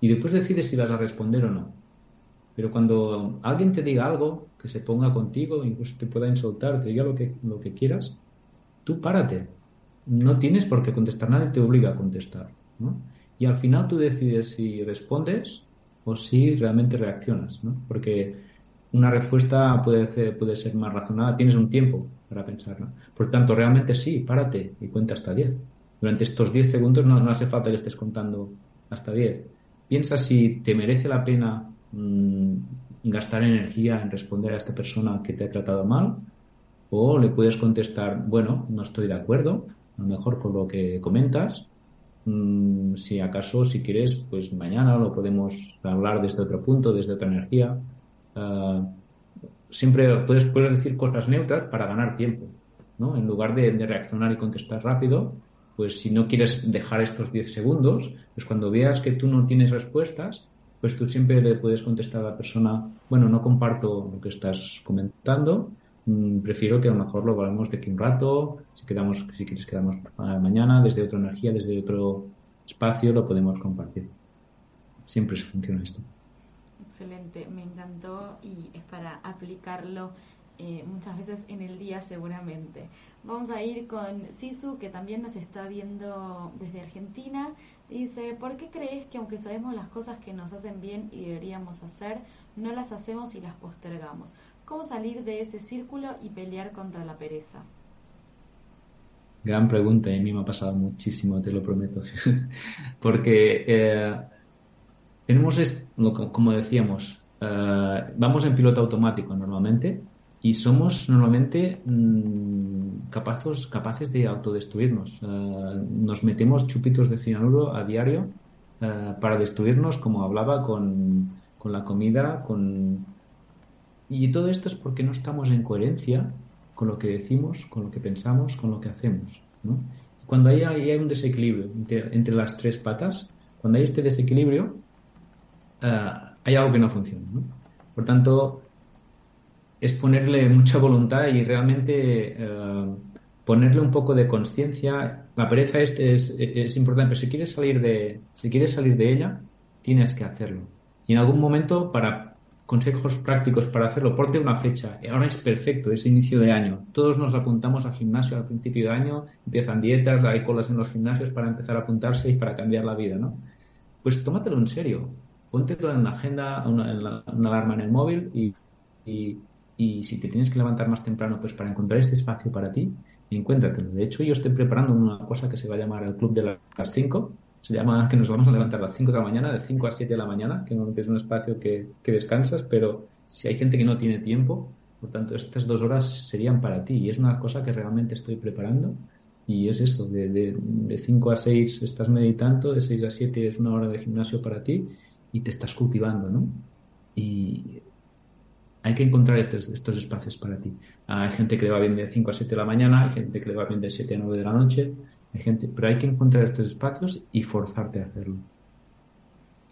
Y después decides si vas a responder o no. Pero cuando alguien te diga algo, que se ponga contigo, incluso te pueda insultar, te diga lo que, lo que quieras, tú párate no tienes por qué contestar, nadie te obliga a contestar. ¿no? Y al final tú decides si respondes o si realmente reaccionas, ¿no? porque una respuesta puede ser, más razonada, tienes un tiempo para pensarla. Por tanto, realmente sí, párate y cuenta hasta 10. Durante estos 10 segundos no, no, hace falta que estés contando hasta 10. Piensa si te merece la pena mm, gastar energía en responder a esta persona que te ha tratado mal o le puedes contestar, bueno, no estoy de acuerdo, mejor por lo que comentas. Mm, si acaso, si quieres, pues mañana lo podemos hablar desde otro punto, desde otra energía. Ah, siempre puedes, puedes decir cosas neutras para ganar tiempo, ¿no? En lugar de, reaccionar y contestar rápido, pues si no quieres dejar estos 10 segundos, pues cuando veas que tú no tienes respuestas, pues tú siempre le puedes contestar a la persona, bueno, no comparto lo que estás comentando, prefiero que a lo mejor lo hablamos de aquí un rato, si quedamos, si quieres quedamos mañana, desde otra energía, desde otro espacio, lo podemos compartir. Siempre se funciona esto. Excelente, me encantó y es para aplicarlo eh, muchas veces en el día seguramente. Vamos a ir con Sisu, que también nos está viendo desde Argentina. Dice, ¿por qué crees que aunque sabemos las cosas que nos hacen bien y deberíamos hacer, no las hacemos y las postergamos? ¿Cómo salir de ese círculo y pelear contra la pereza? Gran pregunta, y a mí me ha pasado muchísimo, te lo prometo. Porque eh, tenemos, como decíamos, eh, vamos en piloto automático normalmente y somos normalmente mm, capaces, de autodestruirnos. Eh, nos metemos chupitos de cianuro a diario para destruirnos, como hablaba, con, con la comida, con... Y todo esto es porque no estamos en coherencia con lo que decimos, con lo que pensamos, con lo que hacemos. Cuando hay, hay, un desequilibrio entre, las tres patas, cuando hay este desequilibrio, eh, hay algo que no funciona. Por tanto, es ponerle mucha voluntad y realmente eh, ponerle un poco de conciencia. La pereza este es, es, importante, pero si quieres salir de, si quieres salir de ella, tienes que hacerlo. Y en algún momento, para consejos prácticos para hacerlo. Ponte una fecha. Ahora es perfecto, es inicio de año. Todos nos apuntamos al gimnasio al principio de año, empiezan dietas, hay colas en los gimnasios para empezar a apuntarse y para cambiar la vida, ¿no? Pues tómatelo en serio. Ponte todo en la agenda, una, alarma en el móvil y, y, si te tienes que levantar más temprano, pues para encontrar este espacio para ti, encuéntratelo. De hecho, yo estoy preparando una cosa que se va a llamar el Club de las 5 se llama que nos vamos a levantar a las 5 de la mañana, de 5 a 7 de la mañana, que es un espacio que, que descansas, pero si hay gente que no tiene tiempo, por tanto, estas dos horas serían para ti. Y es una cosa que realmente estoy preparando. Y es esto, de, de, de 5 a 6 estás meditando, de 6 a 7 es una hora de gimnasio para ti y te estás cultivando, ¿no? Y hay que encontrar estos, estos espacios para ti. Hay gente que le va bien de 5 a 7 de la mañana, hay gente que le va bien de 7 a 9 de la noche, hay gente, pero hay que encontrar estos espacios y forzarte a hacerlo.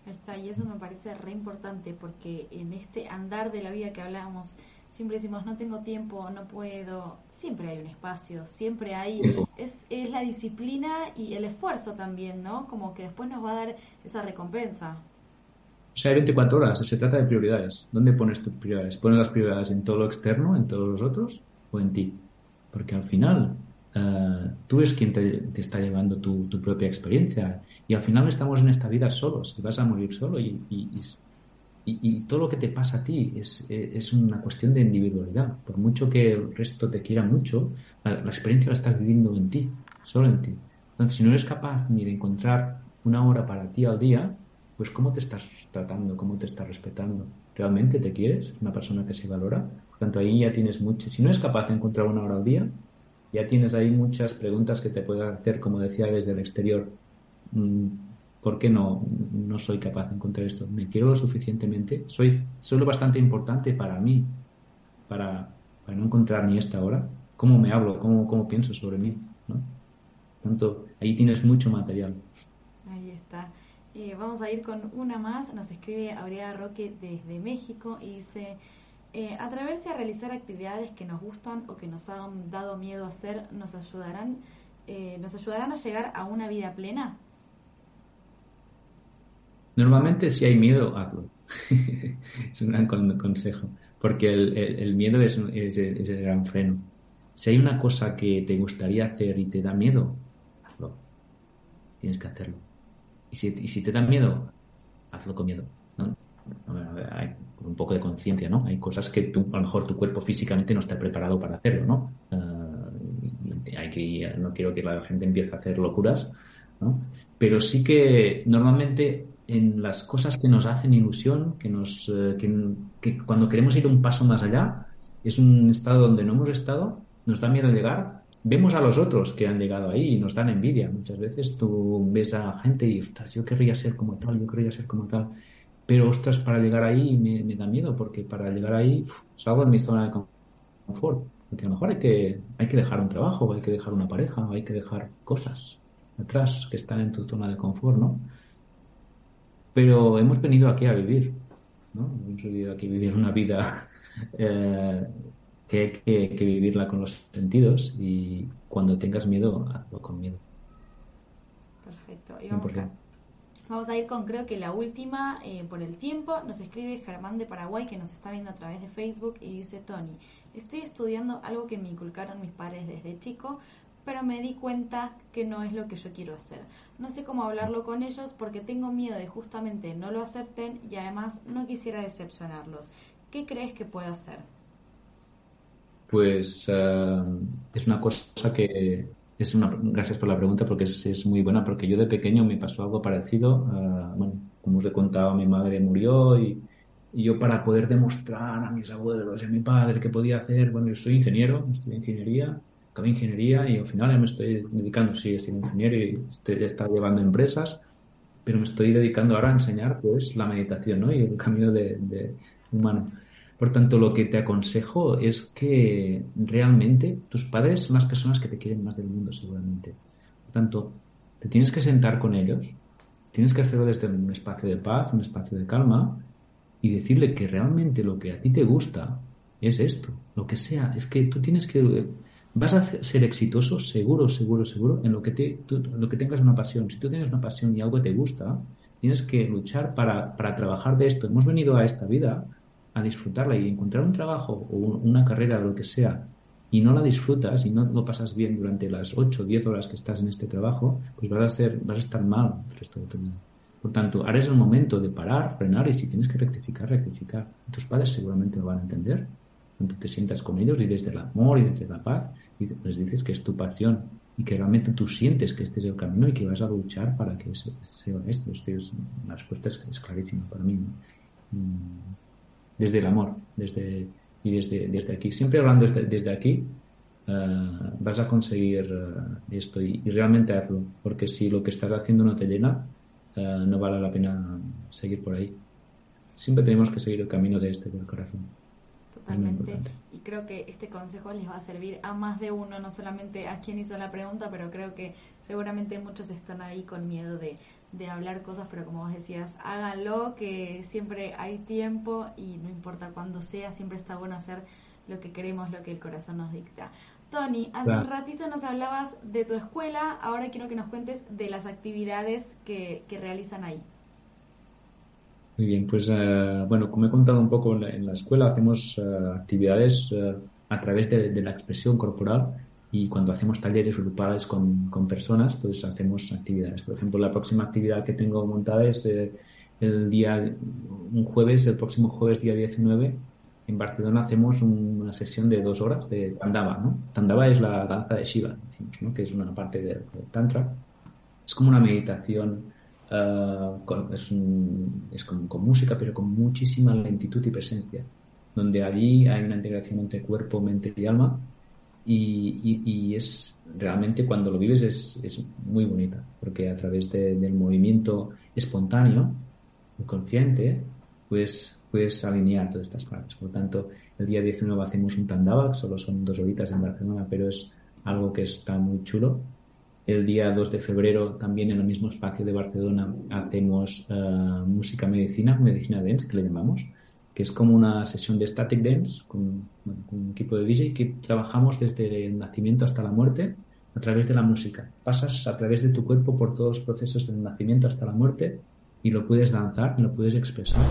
Está, y eso me parece re importante porque en este andar de la vida que hablábamos, siempre decimos no tengo tiempo, no puedo, siempre hay un espacio, siempre hay, es, es la disciplina y el esfuerzo también, ¿no? Como que después nos va a dar esa recompensa. O sea, hay 24 horas, se trata de prioridades. ¿Dónde pones tus prioridades? ¿Pones las prioridades en todo lo externo, en todos los otros o en ti? Porque al final eh, tú es quien te, está llevando tu, propia experiencia. Y al final estamos en esta vida solos y vas a morir solo y, todo lo que te pasa a ti es, es, una cuestión de individualidad. Por mucho que el resto te quiera mucho, la, la, experiencia la estás viviendo en ti, solo en ti. Entonces, si no eres capaz ni de encontrar una hora para ti al día, pues ¿cómo te estás tratando? ¿Cómo te estás respetando? ¿Realmente te quieres? ¿Una persona que se valora? Por tanto, ahí ya tienes mucho. Si no eres capaz de encontrar una hora al día, ya tienes ahí muchas preguntas que te puedes hacer, como decía, desde el exterior. Mm, ¿Por qué no, no soy capaz de encontrar esto? ¿Me quiero lo suficientemente? ¿Soy, soy lo bastante importante para mí para, no encontrar ni esta hora? ¿Cómo me hablo? ¿Cómo, cómo pienso sobre mí? ¿no? Tanto, ahí tienes mucho material. Ahí está. Eh, vamos a ir con una más. Nos escribe Aurea Roque desde México y dice... Eh, atreverse a realizar actividades que nos gustan o que nos han dado miedo a hacer nos ayudarán, eh, nos ayudarán a llegar a una vida plena. Normalmente si hay miedo, hazlo. es un gran consejo, porque el, miedo es, el gran freno. Si hay una cosa que te gustaría hacer y te da miedo, hazlo. Tienes que hacerlo. Y si, te da miedo, hazlo con miedo. ¿no? hay un poco de conciencia, ¿no? Hay cosas que tú, a lo mejor tu cuerpo físicamente no está preparado para hacerlo, ¿no? Eh, hay que, no quiero que la gente empiece a hacer locuras, ¿no? Pero sí que normalmente en las cosas que nos hacen ilusión, que nos, eh, que, cuando queremos ir un paso más allá, es un estado donde no hemos estado, nos da miedo llegar, vemos a los otros que han llegado ahí y nos dan envidia. Muchas veces tú ves a gente y, ostras, yo querría ser como tal, yo querría ser como tal. Pero, ostras, para llegar ahí me, da miedo, porque para llegar ahí salgo de mi zona de confort. Porque a lo mejor hay que, hay que dejar un trabajo, hay que dejar una pareja, hay que dejar cosas atrás que están en tu zona de confort, ¿no? Pero hemos venido aquí a vivir, ¿no? Hemos venido aquí a vivir una vida eh, que hay que, vivirla con los sentidos y cuando tengas miedo, hazlo con miedo. Perfecto. Y Vamos a ir con creo que la última eh, por el tiempo. Nos escribe Germán de Paraguay que nos está viendo a través de Facebook y dice Tony, Estoy estudiando algo que me inculcaron mis padres desde chico, pero me di cuenta que no es lo que yo quiero hacer. No sé cómo hablarlo con ellos porque tengo miedo de justamente no lo acepten y además no quisiera decepcionarlos. ¿Qué crees que puedo hacer? Pues eh, es una cosa que es una gracias por la pregunta porque es, muy buena porque yo de pequeño me pasó algo parecido. Eh, bueno, como os he contado, mi madre murió y, yo para poder demostrar a mis abuelos y a mi padre que podía hacer, bueno, yo soy ingeniero, estudié ingeniería, acabé ingeniería y al final me estoy dedicando, sí, he sido ingeniero y estoy, estado llevando empresas, pero me estoy dedicando ahora a enseñar pues la meditación ¿no? y el camino de, de humano. Por tanto, lo que te aconsejo es que realmente tus padres son las personas que te quieren más del mundo, seguramente. Por tanto, te tienes que sentar con ellos, tienes que hacerlo desde un espacio de paz, un espacio de calma, y decirle que realmente lo que a ti te gusta es esto, lo que sea. Es que tú tienes que. Vas a ser exitoso, seguro, seguro, seguro, en lo que, te, lo que tengas una pasión. Si tú tienes una pasión y algo te gusta, tienes que luchar para, para trabajar de esto. Hemos venido a esta vida a disfrutarla y encontrar un trabajo o una carrera, lo que sea, y no la disfrutas y no lo pasas bien durante las 8 o 10 horas que estás en este trabajo, pues vas a, hacer, vas a estar mal el resto de tu vida. Por tanto, ahora es el momento de parar, frenar y si tienes que rectificar, rectificar. Tus padres seguramente lo van a entender. Cuando te sientas con ellos y desde el amor y desde la paz y les dices que es tu pasión y que realmente tú sientes que este es el camino y que vas a luchar para que sea esto. la respuesta es, clarísima para mí. Mm desde el amor, desde, y desde, desde aquí. Siempre hablando desde, aquí, eh, vas a conseguir eh, esto y, realmente hazlo, porque si lo que estás haciendo no te llena, eh, no vale la pena seguir por ahí. Siempre tenemos que seguir el camino de este del corazón. Totalmente. Y creo que este consejo les va a servir a más de uno, no solamente a quien hizo la pregunta, pero creo que seguramente muchos están ahí con miedo de, de hablar cosas, pero como vos decías, háganlo, que siempre hay tiempo y no importa cuándo sea, siempre está bueno hacer lo que queremos, lo que el corazón nos dicta. Tony, hace un ratito nos hablabas de tu escuela, ahora quiero que nos cuentes de las actividades que, realizan ahí. Muy bien, pues eh, bueno, como he contado un poco en la, escuela, hacemos eh, actividades eh, a través de, de, la expresión corporal y cuando hacemos talleres grupales con, con, personas, pues hacemos actividades. Por ejemplo, la próxima actividad que tengo montada es eh, el día, un jueves, el próximo jueves, día 19, en Barcelona hacemos una sesión de dos horas de Tandava, ¿no? Tandava es la danza de Shiva, decimos, ¿no? Que es una parte del, Tantra. Es como una meditación, uh, con, es, un, es con, con música, pero con muchísima lentitud y presencia, donde allí hay una integración entre cuerpo, mente y alma, y, es realmente cuando lo vives es, es muy bonita, porque a través del movimiento espontáneo, consciente, pues puedes alinear todas estas partes. Por lo tanto, el día 19 hacemos un Tandavak, solo son dos horitas en Barcelona, pero es algo que está muy chulo. El día 2 de febrero, también en el mismo espacio de Barcelona, hacemos uh, música medicina, medicina dance, que le llamamos, que es como una sesión de static dance con, un equipo de DJ que trabajamos desde el nacimiento hasta la muerte a través de la música. Pasas a través de tu cuerpo por todos los procesos del nacimiento hasta la muerte y lo puedes danzar y lo puedes expresar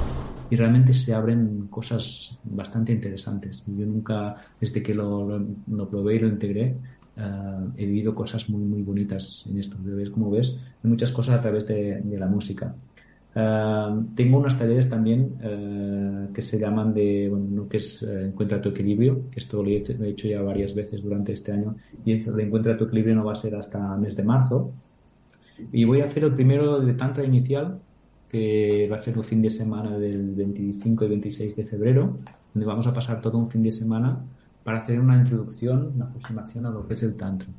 y realmente se abren cosas bastante interesantes. Yo nunca, desde que lo, lo, probé y lo integré, eh, he vivido cosas muy, muy bonitas en esto. Como ves, hay muchas cosas a través de la música. Eh, tengo unos talleres también eh, que se llaman de, bueno, que es eh, Encuentra tu equilibrio, que esto lo he, hecho ya varias veces durante este año, y el de Encuentra tu equilibrio no va a ser hasta mes de marzo. Y voy a hacer el primero de Tantra inicial, que va a ser el fin de semana del 25 y 26 de febrero, donde vamos a pasar todo un fin de semana para hacer una introducción, una aproximación a lo que es el Tantra.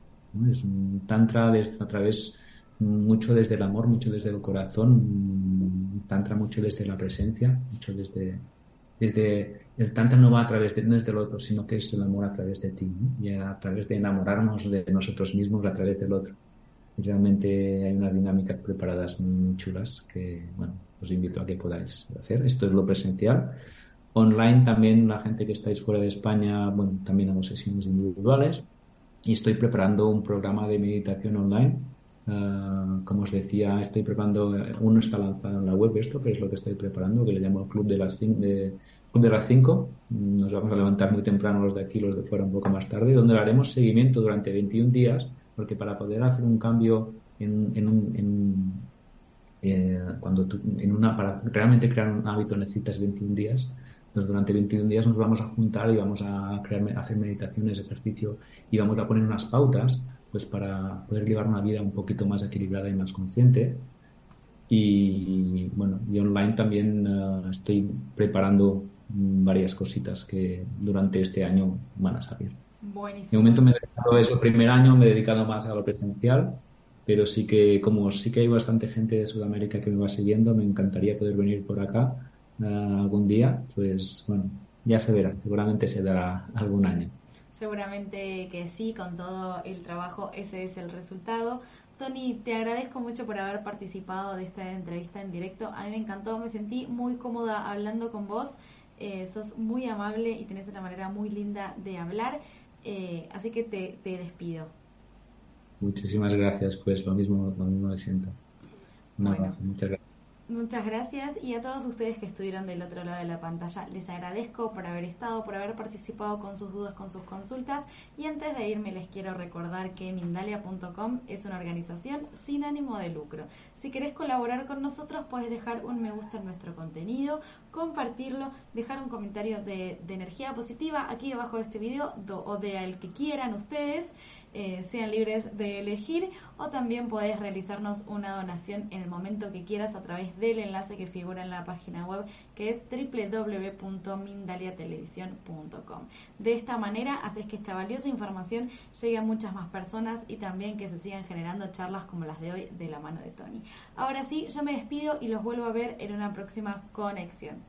Es un Tantra a través mucho desde el amor, mucho desde el corazón, tantra mucho desde la presencia, mucho desde, desde el tantra no va a través de, no es del otro, sino que es el amor a través de ti, y a través de enamorarnos de nosotros mismos a través del otro. Y realmente hay unas dinámicas preparadas muy chulas que, bueno, os invito a que podáis hacer. Esto es lo presencial. Online también, la gente que estáis fuera de España, bueno, también hago sesiones individuales y estoy preparando un programa de meditación online Ah, como os decía, estoy preparando, uno está lanzado en la web esto, que es lo que estoy preparando, que le llamo Club de las 5. De, de las 5. Nos vamos a levantar muy temprano los de aquí, los de fuera un poco más tarde, donde haremos seguimiento durante 21 días, porque para poder hacer un cambio en, un, en eh, cuando tú, en una, para realmente crear un hábito necesitas 21 días. Entonces, durante 21 días nos vamos a juntar y vamos a crear, hacer meditaciones, ejercicio y vamos a poner unas pautas pues para poder llevar una vida un poquito más equilibrada y más consciente. Y bueno, y online también eh, estoy preparando varias cositas que durante este año van a salir. Buenísimo. De momento me he dedicado eso, primer año me he dedicado más a lo presencial, pero sí que como sí que hay bastante gente de Sudamérica que me va siguiendo, me encantaría poder venir por acá uh, algún día, pues bueno, ya se verá, seguramente se dará algún año. Seguramente que sí, con todo el trabajo ese es el resultado. Tony, te agradezco mucho por haber participado de esta entrevista en directo. A mí me encantó, me sentí muy cómoda hablando con vos. Eh, sos muy amable y tenés una manera muy linda de hablar. Eh, así que te, te, despido. Muchísimas gracias, pues lo mismo, lo mismo me siento. bueno. muchas gracias. Muchas gracias y a todos ustedes que estuvieron del otro lado de la pantalla les agradezco por haber estado, por haber participado con sus dudas, con sus consultas y antes de irme les quiero recordar que Mindalia.com es una organización sin ánimo de lucro. Si querés colaborar con nosotros puedes dejar un me gusta en nuestro contenido, compartirlo, dejar un comentario de, energía positiva aquí debajo de este video o de el que quieran ustedes. Eh, sean libres de elegir o también puedes realizarnos una donación en el momento que quieras a través del enlace que figura en la página web que es www.mindaliatelevisión.com. De esta manera haces que esta valiosa información llegue a muchas más personas y también que se sigan generando charlas como las de hoy de la mano de Tony. Ahora sí, yo me despido y los vuelvo a ver en una próxima conexión.